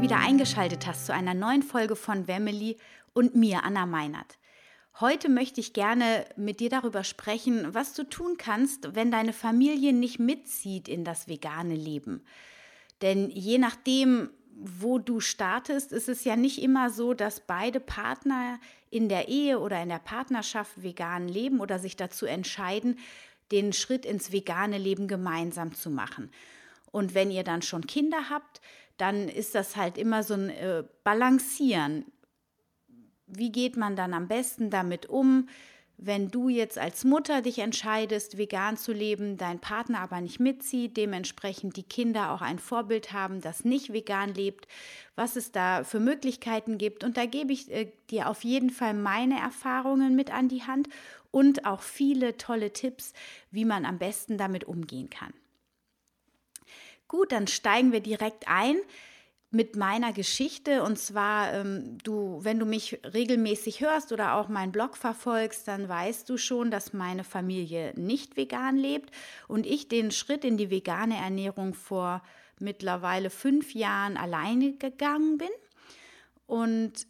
Wieder eingeschaltet hast zu einer neuen Folge von Wemily und mir, Anna Meinert. Heute möchte ich gerne mit dir darüber sprechen, was du tun kannst, wenn deine Familie nicht mitzieht in das vegane Leben. Denn je nachdem, wo du startest, ist es ja nicht immer so, dass beide Partner in der Ehe oder in der Partnerschaft vegan leben oder sich dazu entscheiden, den Schritt ins vegane Leben gemeinsam zu machen. Und wenn ihr dann schon Kinder habt, dann ist das halt immer so ein äh, Balancieren. Wie geht man dann am besten damit um, wenn du jetzt als Mutter dich entscheidest, vegan zu leben, dein Partner aber nicht mitzieht, dementsprechend die Kinder auch ein Vorbild haben, das nicht vegan lebt, was es da für Möglichkeiten gibt. Und da gebe ich äh, dir auf jeden Fall meine Erfahrungen mit an die Hand und auch viele tolle Tipps, wie man am besten damit umgehen kann. Gut, dann steigen wir direkt ein mit meiner Geschichte. Und zwar, ähm, du, wenn du mich regelmäßig hörst oder auch meinen Blog verfolgst, dann weißt du schon, dass meine Familie nicht vegan lebt und ich den Schritt in die vegane Ernährung vor mittlerweile fünf Jahren alleine gegangen bin. Und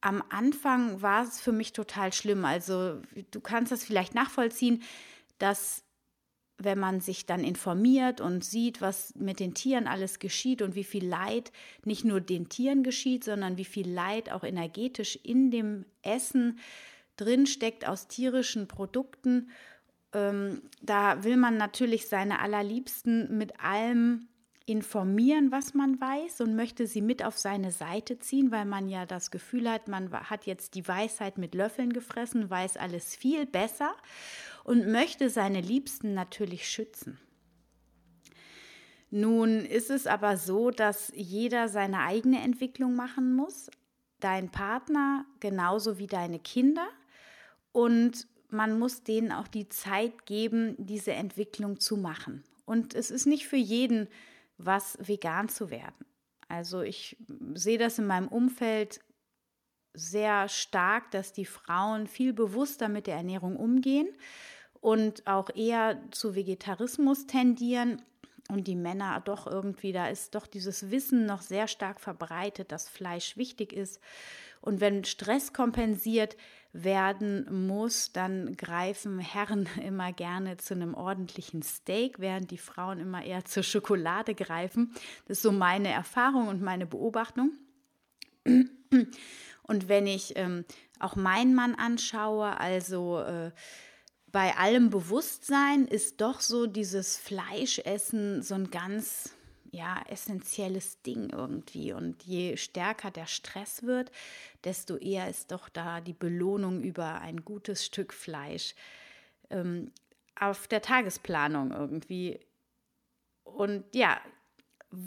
am Anfang war es für mich total schlimm. Also du kannst das vielleicht nachvollziehen, dass wenn man sich dann informiert und sieht, was mit den Tieren alles geschieht und wie viel Leid nicht nur den Tieren geschieht, sondern wie viel Leid auch energetisch in dem Essen drinsteckt aus tierischen Produkten, ähm, da will man natürlich seine Allerliebsten mit allem informieren, was man weiß und möchte sie mit auf seine Seite ziehen, weil man ja das Gefühl hat, man hat jetzt die Weisheit mit Löffeln gefressen, weiß alles viel besser und möchte seine Liebsten natürlich schützen. Nun ist es aber so, dass jeder seine eigene Entwicklung machen muss, dein Partner genauso wie deine Kinder und man muss denen auch die Zeit geben, diese Entwicklung zu machen. Und es ist nicht für jeden was vegan zu werden. Also ich sehe das in meinem Umfeld sehr stark, dass die Frauen viel bewusster mit der Ernährung umgehen und auch eher zu Vegetarismus tendieren und die Männer doch irgendwie, da ist doch dieses Wissen noch sehr stark verbreitet, dass Fleisch wichtig ist. Und wenn Stress kompensiert werden muss, dann greifen Herren immer gerne zu einem ordentlichen Steak, während die Frauen immer eher zur Schokolade greifen. Das ist so meine Erfahrung und meine Beobachtung. Und wenn ich ähm, auch meinen Mann anschaue, also äh, bei allem Bewusstsein ist doch so dieses Fleischessen so ein ganz ja, essentielles Ding irgendwie. Und je stärker der Stress wird, desto eher ist doch da die Belohnung über ein gutes Stück Fleisch ähm, auf der Tagesplanung irgendwie. Und ja,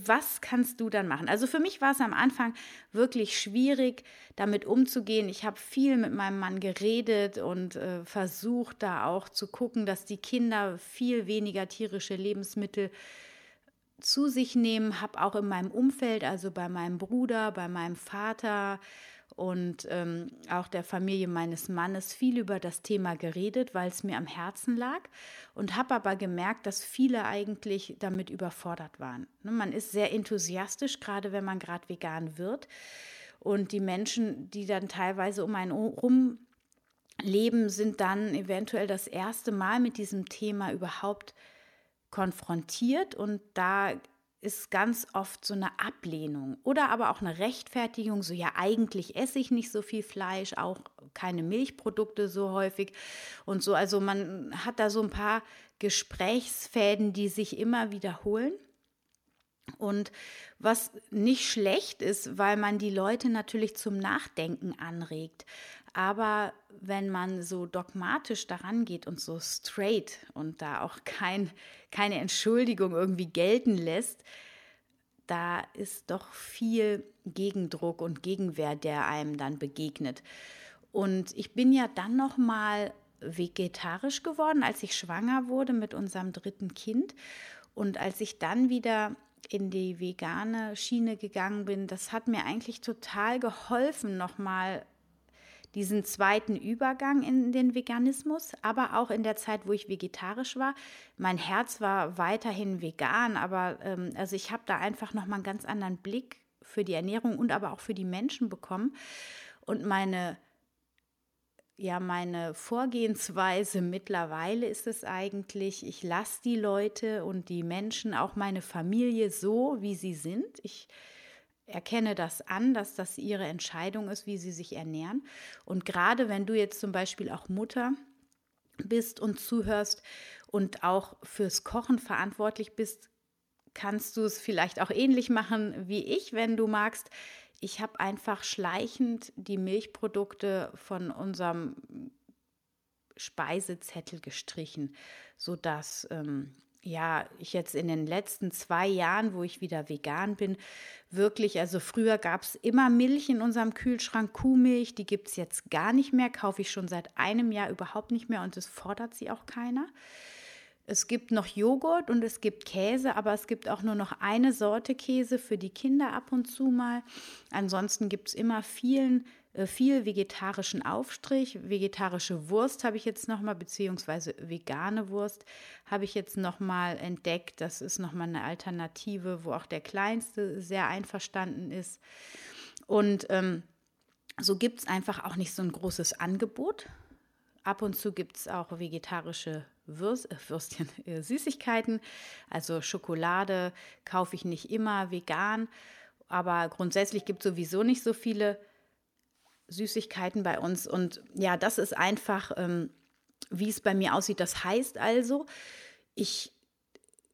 was kannst du dann machen? Also für mich war es am Anfang wirklich schwierig, damit umzugehen. Ich habe viel mit meinem Mann geredet und äh, versucht da auch zu gucken, dass die Kinder viel weniger tierische Lebensmittel zu sich nehmen. Habe auch in meinem Umfeld, also bei meinem Bruder, bei meinem Vater, und ähm, auch der Familie meines Mannes viel über das Thema geredet, weil es mir am Herzen lag und habe aber gemerkt, dass viele eigentlich damit überfordert waren. Ne, man ist sehr enthusiastisch, gerade wenn man gerade vegan wird. Und die Menschen, die dann teilweise um einen herum leben, sind dann eventuell das erste Mal mit diesem Thema überhaupt konfrontiert und da ist ganz oft so eine Ablehnung oder aber auch eine Rechtfertigung, so ja, eigentlich esse ich nicht so viel Fleisch, auch keine Milchprodukte so häufig und so. Also man hat da so ein paar Gesprächsfäden, die sich immer wiederholen. Und was nicht schlecht ist, weil man die Leute natürlich zum Nachdenken anregt. Aber wenn man so dogmatisch daran geht und so straight und da auch kein, keine Entschuldigung irgendwie gelten lässt, da ist doch viel Gegendruck und Gegenwehr, der einem dann begegnet. Und ich bin ja dann noch mal vegetarisch geworden, als ich schwanger wurde mit unserem dritten Kind. Und als ich dann wieder in die vegane Schiene gegangen bin, das hat mir eigentlich total geholfen, nochmal diesen zweiten Übergang in den Veganismus, aber auch in der Zeit, wo ich vegetarisch war. Mein Herz war weiterhin vegan, aber ähm, also ich habe da einfach nochmal einen ganz anderen Blick für die Ernährung und aber auch für die Menschen bekommen. Und meine ja, meine Vorgehensweise mittlerweile ist es eigentlich, ich lasse die Leute und die Menschen, auch meine Familie so, wie sie sind. Ich erkenne das an, dass das ihre Entscheidung ist, wie sie sich ernähren. Und gerade wenn du jetzt zum Beispiel auch Mutter bist und zuhörst und auch fürs Kochen verantwortlich bist, kannst du es vielleicht auch ähnlich machen wie ich, wenn du magst ich habe einfach schleichend die Milchprodukte von unserem Speisezettel gestrichen, sodass ähm, ja, ich jetzt in den letzten zwei Jahren, wo ich wieder vegan bin, wirklich, also früher gab es immer Milch in unserem Kühlschrank, Kuhmilch, die gibt es jetzt gar nicht mehr, kaufe ich schon seit einem Jahr überhaupt nicht mehr und es fordert sie auch keiner. Es gibt noch Joghurt und es gibt Käse, aber es gibt auch nur noch eine Sorte Käse für die Kinder ab und zu mal. Ansonsten gibt es immer vielen, viel vegetarischen Aufstrich. Vegetarische Wurst habe ich jetzt nochmal, beziehungsweise vegane Wurst habe ich jetzt nochmal entdeckt. Das ist nochmal eine Alternative, wo auch der Kleinste sehr einverstanden ist. Und ähm, so gibt es einfach auch nicht so ein großes Angebot. Ab und zu gibt es auch vegetarische Würst, äh, Würstchen, äh, Süßigkeiten. Also Schokolade kaufe ich nicht immer vegan, aber grundsätzlich gibt es sowieso nicht so viele Süßigkeiten bei uns. Und ja, das ist einfach, ähm, wie es bei mir aussieht. Das heißt also, ich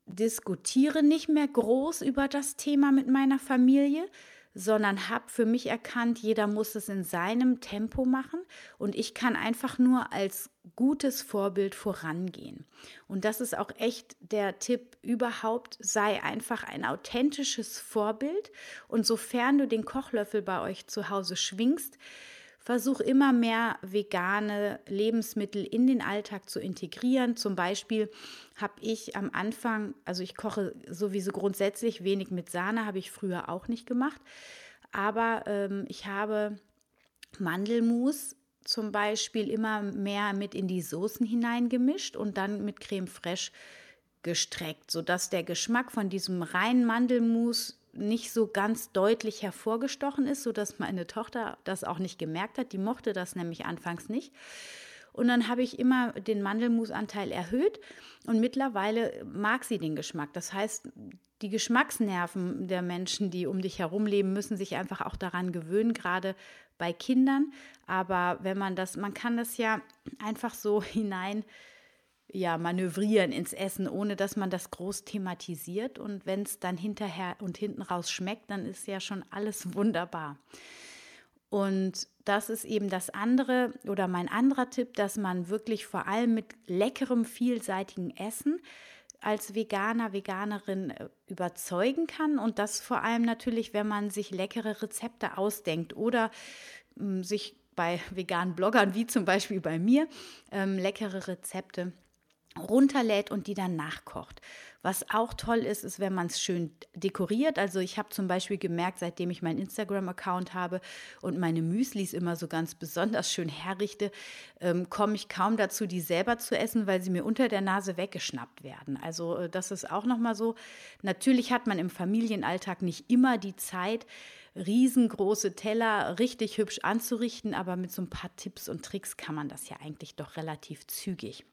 diskutiere nicht mehr groß über das Thema mit meiner Familie, sondern habe für mich erkannt, jeder muss es in seinem Tempo machen und ich kann einfach nur als gutes Vorbild vorangehen. Und das ist auch echt der Tipp überhaupt, sei einfach ein authentisches Vorbild und sofern du den Kochlöffel bei euch zu Hause schwingst, Versuch immer mehr vegane Lebensmittel in den Alltag zu integrieren. Zum Beispiel habe ich am Anfang, also ich koche sowieso grundsätzlich wenig mit Sahne, habe ich früher auch nicht gemacht. Aber ähm, ich habe Mandelmus zum Beispiel immer mehr mit in die Soßen hineingemischt und dann mit Creme fraiche gestreckt, sodass der Geschmack von diesem reinen Mandelmus nicht so ganz deutlich hervorgestochen ist, sodass meine Tochter das auch nicht gemerkt hat. Die mochte das nämlich anfangs nicht. Und dann habe ich immer den Mandelmusanteil erhöht und mittlerweile mag sie den Geschmack. Das heißt, die Geschmacksnerven der Menschen, die um dich herum leben, müssen sich einfach auch daran gewöhnen, gerade bei Kindern. Aber wenn man das, man kann das ja einfach so hinein ja, manövrieren ins Essen, ohne dass man das groß thematisiert. Und wenn es dann hinterher und hinten raus schmeckt, dann ist ja schon alles wunderbar. Und das ist eben das andere oder mein anderer Tipp, dass man wirklich vor allem mit leckerem, vielseitigen Essen als Veganer, Veganerin äh, überzeugen kann. Und das vor allem natürlich, wenn man sich leckere Rezepte ausdenkt oder ähm, sich bei veganen Bloggern wie zum Beispiel bei mir ähm, leckere Rezepte runterlädt und die dann nachkocht. Was auch toll ist, ist, wenn man es schön dekoriert. Also ich habe zum Beispiel gemerkt, seitdem ich meinen Instagram-Account habe und meine Müslis immer so ganz besonders schön herrichte, ähm, komme ich kaum dazu, die selber zu essen, weil sie mir unter der Nase weggeschnappt werden. Also äh, das ist auch nochmal so. Natürlich hat man im Familienalltag nicht immer die Zeit, riesengroße Teller richtig hübsch anzurichten, aber mit so ein paar Tipps und Tricks kann man das ja eigentlich doch relativ zügig.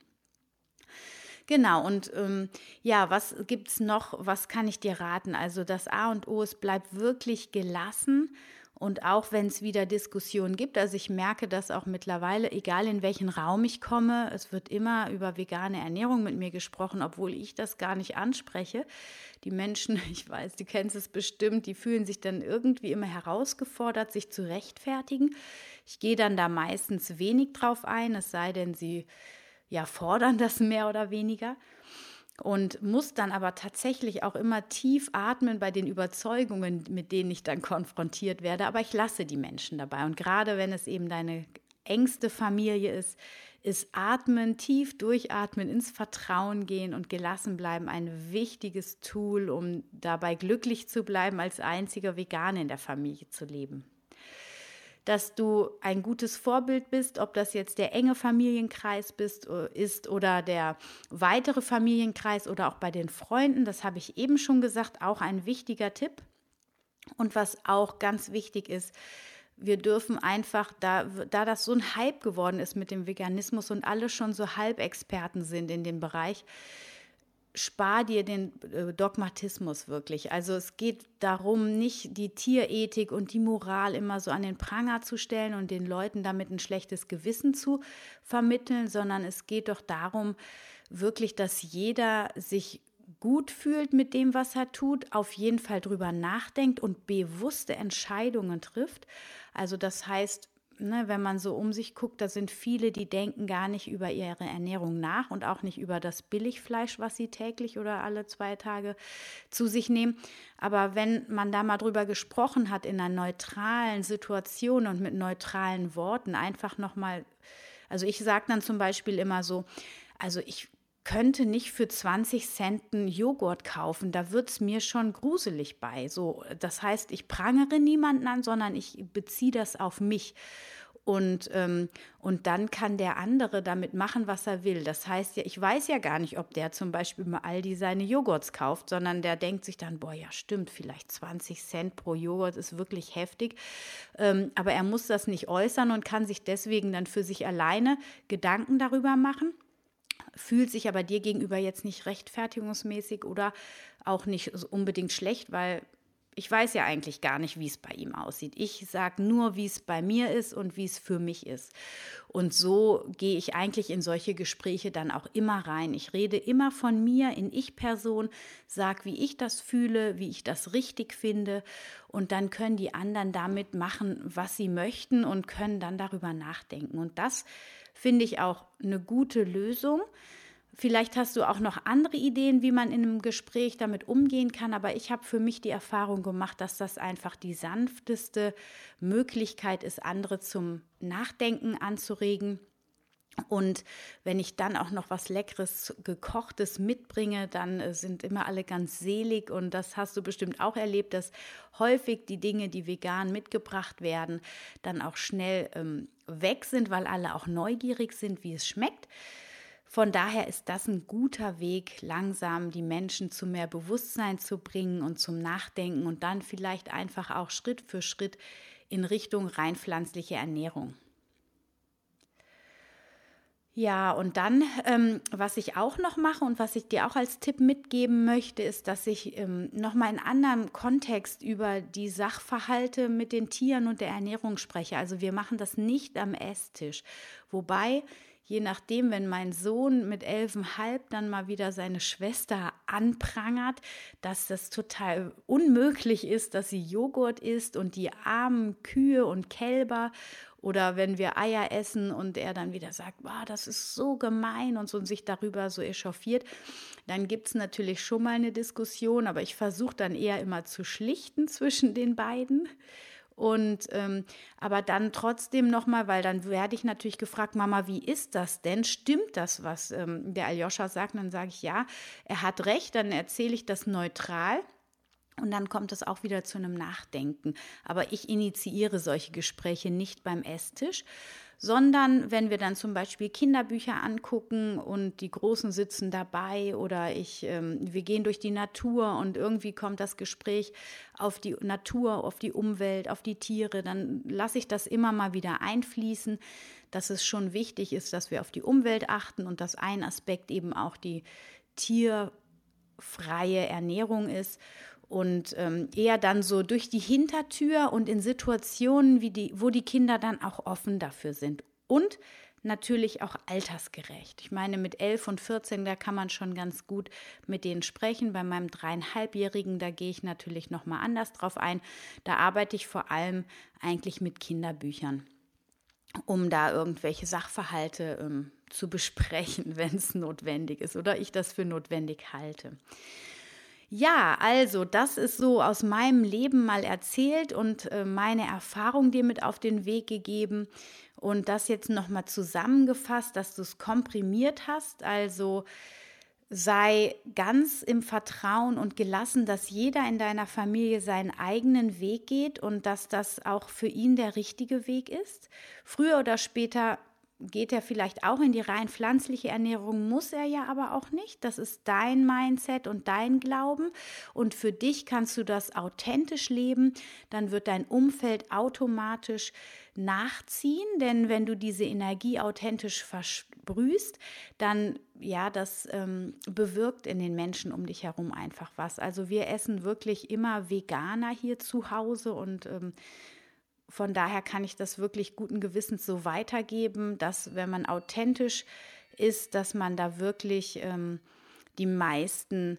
Genau, und ähm, ja, was gibt es noch? Was kann ich dir raten? Also das A und O, es bleibt wirklich gelassen. Und auch wenn es wieder Diskussionen gibt, also ich merke das auch mittlerweile, egal in welchen Raum ich komme, es wird immer über vegane Ernährung mit mir gesprochen, obwohl ich das gar nicht anspreche. Die Menschen, ich weiß, die kennen es bestimmt, die fühlen sich dann irgendwie immer herausgefordert, sich zu rechtfertigen. Ich gehe dann da meistens wenig drauf ein, es sei denn, sie ja, fordern das mehr oder weniger. und muss dann aber tatsächlich auch immer tief atmen bei den Überzeugungen, mit denen ich dann konfrontiert werde. Aber ich lasse die Menschen dabei. Und gerade wenn es eben deine engste Familie ist, ist Atmen, tief durchatmen, ins Vertrauen gehen und gelassen bleiben ein wichtiges Tool, um dabei glücklich zu bleiben, als einziger Veganer in der Familie zu leben dass du ein gutes Vorbild bist, ob das jetzt der enge Familienkreis bist, äh, ist oder der weitere Familienkreis oder auch bei den Freunden. Das habe ich eben schon gesagt, auch ein wichtiger Tipp. Und was auch ganz wichtig ist, wir dürfen einfach, da, da das so ein Hype geworden ist mit dem Veganismus und alle schon so Halbexperten sind in dem Bereich, spar dir den äh, Dogmatismus wirklich. Also es geht darum, nicht die Tierethik und die Moral immer so an den Pranger zu stellen und den Leuten damit ein schlechtes Gewissen zu vermitteln, sondern es geht doch darum, wirklich, dass jeder sich gut fühlt mit dem, was er tut, auf jeden Fall drüber nachdenkt und bewusste Entscheidungen trifft. Also das heißt, ne, wenn man so um sich guckt, da sind viele, die denken gar nicht über ihre Ernährung nach und auch nicht über das Billigfleisch, was sie täglich oder alle zwei Tage zu sich nehmen. Aber wenn man da mal drüber gesprochen hat in einer neutralen Situation und mit neutralen Worten, einfach nochmal, also ich sage dann zum Beispiel immer so, also ich könnte nicht für 20 Cent einen Joghurt kaufen. Da wird es mir schon gruselig bei. So, das heißt, ich prangere niemanden an, sondern ich beziehe das auf mich. Und, ähm, und dann kann der andere damit machen, was er will. Das heißt ja, ich weiß ja gar nicht, ob der zum Beispiel mal Aldi seine Joghurts kauft, sondern der denkt sich dann, boah, ja stimmt, vielleicht 20 Cent pro Joghurt ist wirklich heftig. Ähm, aber er muss das nicht äußern und kann sich deswegen dann für sich alleine Gedanken darüber machen fühlt sich aber dir gegenüber jetzt nicht rechtfertigungsmäßig oder auch nicht unbedingt schlecht, weil ich weiß ja eigentlich gar nicht, wie es bei ihm aussieht. Ich sage nur, wie es bei mir ist und wie es für mich ist. Und so gehe ich eigentlich in solche Gespräche dann auch immer rein. Ich rede immer von mir in Ich-Person, sage, wie ich das fühle, wie ich das richtig finde. Und dann können die anderen damit machen, was sie möchten und können dann darüber nachdenken. Und das finde ich auch eine gute Lösung. Vielleicht hast du auch noch andere Ideen, wie man in einem Gespräch damit umgehen kann, aber ich habe für mich die Erfahrung gemacht, dass das einfach die sanfteste Möglichkeit ist, andere zum Nachdenken anzuregen. Und wenn ich dann auch noch was Leckeres, gekochtes mitbringe, dann äh, sind immer alle ganz selig. Und das hast du bestimmt auch erlebt, dass häufig die Dinge, die vegan mitgebracht werden, dann auch schnell ähm, weg sind, weil alle auch neugierig sind, wie es schmeckt. Von daher ist das ein guter Weg, langsam die Menschen zu mehr Bewusstsein zu bringen und zum Nachdenken und dann vielleicht einfach auch Schritt für Schritt in Richtung rein pflanzliche Ernährung. Ja, und dann, ähm, was ich auch noch mache und was ich dir auch als Tipp mitgeben möchte, ist, dass ich ähm, nochmal in anderem Kontext über die Sachverhalte mit den Tieren und der Ernährung spreche. Also wir machen das nicht am Esstisch. Wobei je nachdem, wenn mein Sohn mit elfenhalb dann mal wieder seine Schwester anprangert, dass das total unmöglich ist, dass sie Joghurt isst und die armen Kühe und Kälber oder wenn wir Eier essen und er dann wieder sagt, wow, das ist so gemein und so und sich darüber so echauffiert, dann gibt es natürlich schon mal eine Diskussion, aber ich versuche dann eher immer zu schlichten zwischen den beiden. Und ähm, aber dann trotzdem nochmal, weil dann werde ich natürlich gefragt, Mama, wie ist das denn? Stimmt das, was ähm, der Aljoscha sagt? Und dann sage ich, ja, er hat recht, dann erzähle ich das neutral. Und dann kommt es auch wieder zu einem Nachdenken. Aber ich initiiere solche Gespräche nicht beim Esstisch, sondern wenn wir dann zum Beispiel Kinderbücher angucken und die Großen sitzen dabei oder ich, ähm, wir gehen durch die Natur und irgendwie kommt das Gespräch auf die Natur, auf die Umwelt, auf die Tiere, dann lasse ich das immer mal wieder einfließen, dass es schon wichtig ist, dass wir auf die Umwelt achten und dass ein Aspekt eben auch die tierfreie Ernährung ist und ähm, eher dann so durch die Hintertür und in Situationen, wie die, wo die Kinder dann auch offen dafür sind. Und natürlich auch altersgerecht. Ich meine, mit 11 und 14, da kann man schon ganz gut mit denen sprechen. Bei meinem dreieinhalbjährigen, da gehe ich natürlich noch mal anders drauf ein. Da arbeite ich vor allem eigentlich mit Kinderbüchern, um da irgendwelche Sachverhalte ähm, zu besprechen, wenn es notwendig ist oder ich das für notwendig halte. Ja, also das ist so aus meinem Leben mal erzählt und äh, meine Erfahrung dir mit auf den Weg gegeben und das jetzt nochmal zusammengefasst, dass du es komprimiert hast. Also sei ganz im Vertrauen und gelassen, dass jeder in deiner Familie seinen eigenen Weg geht und dass das auch für ihn der richtige Weg ist. Früher oder später geht er vielleicht auch in die rein pflanzliche Ernährung, muss er ja aber auch nicht. Das ist dein Mindset und dein Glauben. Und für dich kannst du das authentisch leben. Dann wird dein Umfeld automatisch nachziehen, denn wenn du diese Energie authentisch versprühst, dann ja, das ähm, bewirkt in den Menschen um dich herum einfach was. Also wir essen wirklich immer Veganer hier zu Hause und ähm, von daher kann ich das wirklich guten Gewissens so weitergeben, dass wenn man authentisch ist, dass man da wirklich ähm, die meisten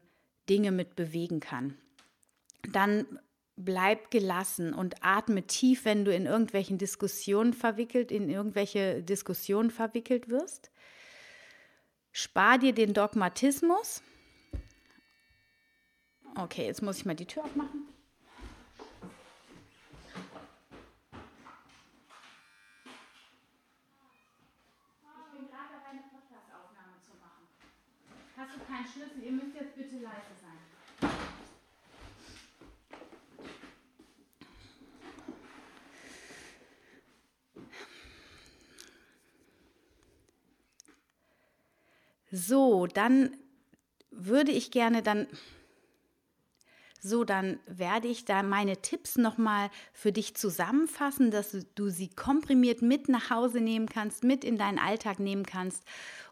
Dinge mit bewegen kann. Dann bleib gelassen und atme tief, wenn du in irgendwelchen Diskussionen verwickelt, in irgendwelche Diskussionen verwickelt wirst. Spar dir den Dogmatismus. Okay, jetzt muss ich mal die Tür aufmachen. Keinen Schlüssel. Ihr müsst jetzt bitte leise sein. So, dann würde ich gerne dann so, dann werde ich da meine Tipps nochmal für dich zusammenfassen, dass du sie komprimiert mit nach Hause nehmen kannst, mit in deinen Alltag nehmen kannst.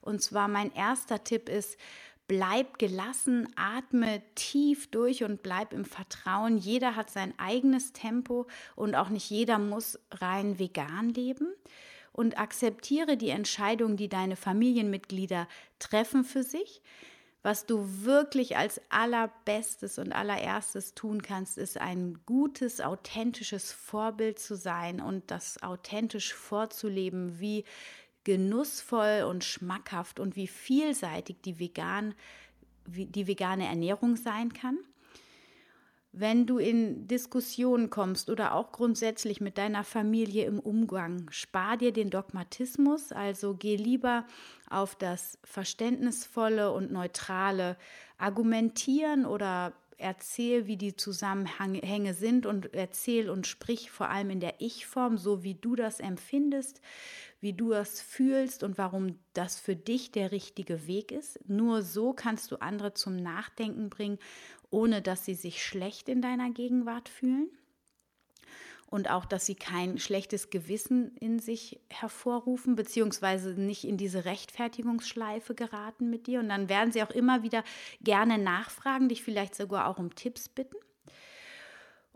Und zwar mein erster Tipp ist, bleib gelassen, atme tief durch und bleib im Vertrauen. Jeder hat sein eigenes Tempo und auch nicht jeder muss rein vegan leben. Und akzeptiere die Entscheidung, die deine Familienmitglieder treffen für sich. Was du wirklich als allerbestes und allererstes tun kannst, ist ein gutes, authentisches Vorbild zu sein und das authentisch vorzuleben, wie genussvoll und schmackhaft und wie vielseitig die, vegan, die vegane Ernährung sein kann. Wenn du in Diskussionen kommst oder auch grundsätzlich mit deiner Familie im Umgang, spar dir den Dogmatismus, also geh lieber auf das verständnisvolle und neutrale Argumentieren oder erzähl, wie die Zusammenhänge sind und erzähl und sprich vor allem in der Ich-Form, so wie du das empfindest wie du es fühlst und warum das für dich der richtige Weg ist. Nur so kannst du andere zum Nachdenken bringen, ohne dass sie sich schlecht in deiner Gegenwart fühlen. Und auch, dass sie kein schlechtes Gewissen in sich hervorrufen, beziehungsweise nicht in diese Rechtfertigungsschleife geraten mit dir. Und dann werden sie auch immer wieder gerne nachfragen, dich vielleicht sogar auch um Tipps bitten.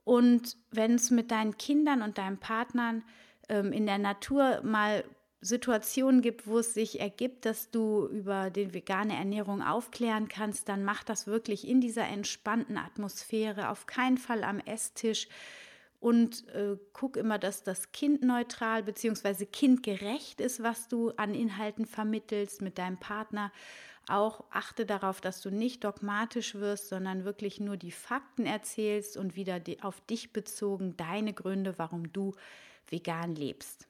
Und wenn es mit deinen Kindern und deinen Partnern ähm, in der Natur mal Situationen gibt, wo es sich ergibt, dass du über die vegane Ernährung aufklären kannst, dann mach das wirklich in dieser entspannten Atmosphäre, auf keinen Fall am Esstisch und äh, guck immer, dass das kindneutral bzw. kindgerecht ist, was du an Inhalten vermittelst mit deinem Partner. Auch achte darauf, dass du nicht dogmatisch wirst, sondern wirklich nur die Fakten erzählst und wieder auf dich bezogen deine Gründe, warum du vegan lebst.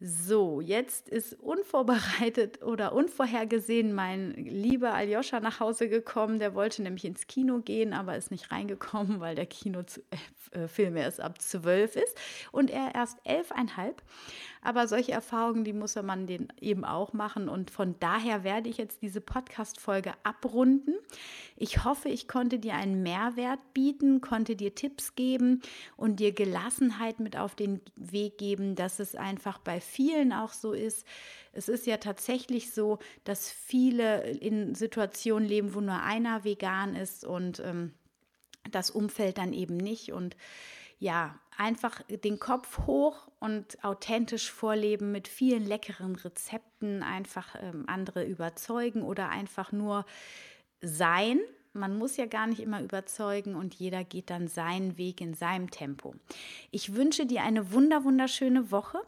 So, jetzt ist unvorbereitet oder unvorhergesehen mein lieber Aljoscha nach Hause gekommen. Der wollte nämlich ins Kino gehen, aber ist nicht reingekommen, weil der Kinofilm äh, erst ab zwölf ist und er erst elfeinhalb. Aber solche Erfahrungen, die muss man den eben auch machen. Und von daher werde ich jetzt diese Podcast-Folge abrunden. Ich hoffe, ich konnte dir einen Mehrwert bieten, konnte dir Tipps geben und dir Gelassenheit mit auf den Weg geben, dass es einfach bei vielen auch so ist. Es ist ja tatsächlich so, dass viele in Situationen leben, wo nur einer vegan ist und ähm, das Umfeld dann eben nicht. Und ja, einfach den Kopf hoch und authentisch vorleben mit vielen leckeren Rezepten, einfach ähm, andere überzeugen oder einfach nur sein, man muss ja gar nicht immer überzeugen und jeder geht dann seinen Weg in seinem Tempo. Ich wünsche dir eine wunder wunderschöne Woche.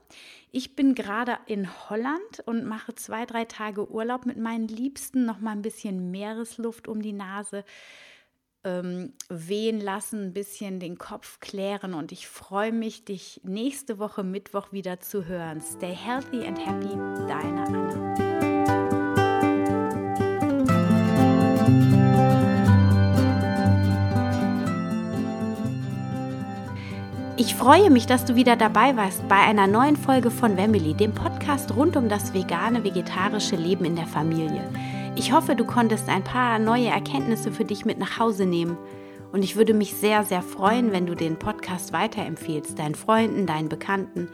Ich bin gerade in Holland und mache zwei, drei Tage Urlaub mit meinen Liebsten, noch mal ein bisschen Meeresluft um die Nase ähm, wehen lassen, ein bisschen den Kopf klären und ich freue mich, dich nächste Woche Mittwoch wieder zu hören. Stay healthy and happy, deine Anna. Ich freue mich, dass du wieder dabei warst bei einer neuen Folge von Family, dem Podcast rund um das vegane, vegetarische Leben in der Familie. Ich hoffe, du konntest ein paar neue Erkenntnisse für dich mit nach Hause nehmen. Und ich würde mich sehr, sehr freuen, wenn du den Podcast weiterempfehlst, deinen Freunden, deinen Bekannten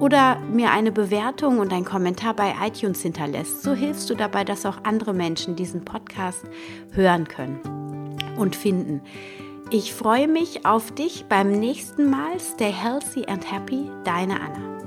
oder mir eine Bewertung und einen Kommentar bei iTunes hinterlässt. So hilfst du dabei, dass auch andere Menschen diesen Podcast hören können und finden. Ich freue mich auf dich beim nächsten Mal. Stay healthy and happy, deine Anna.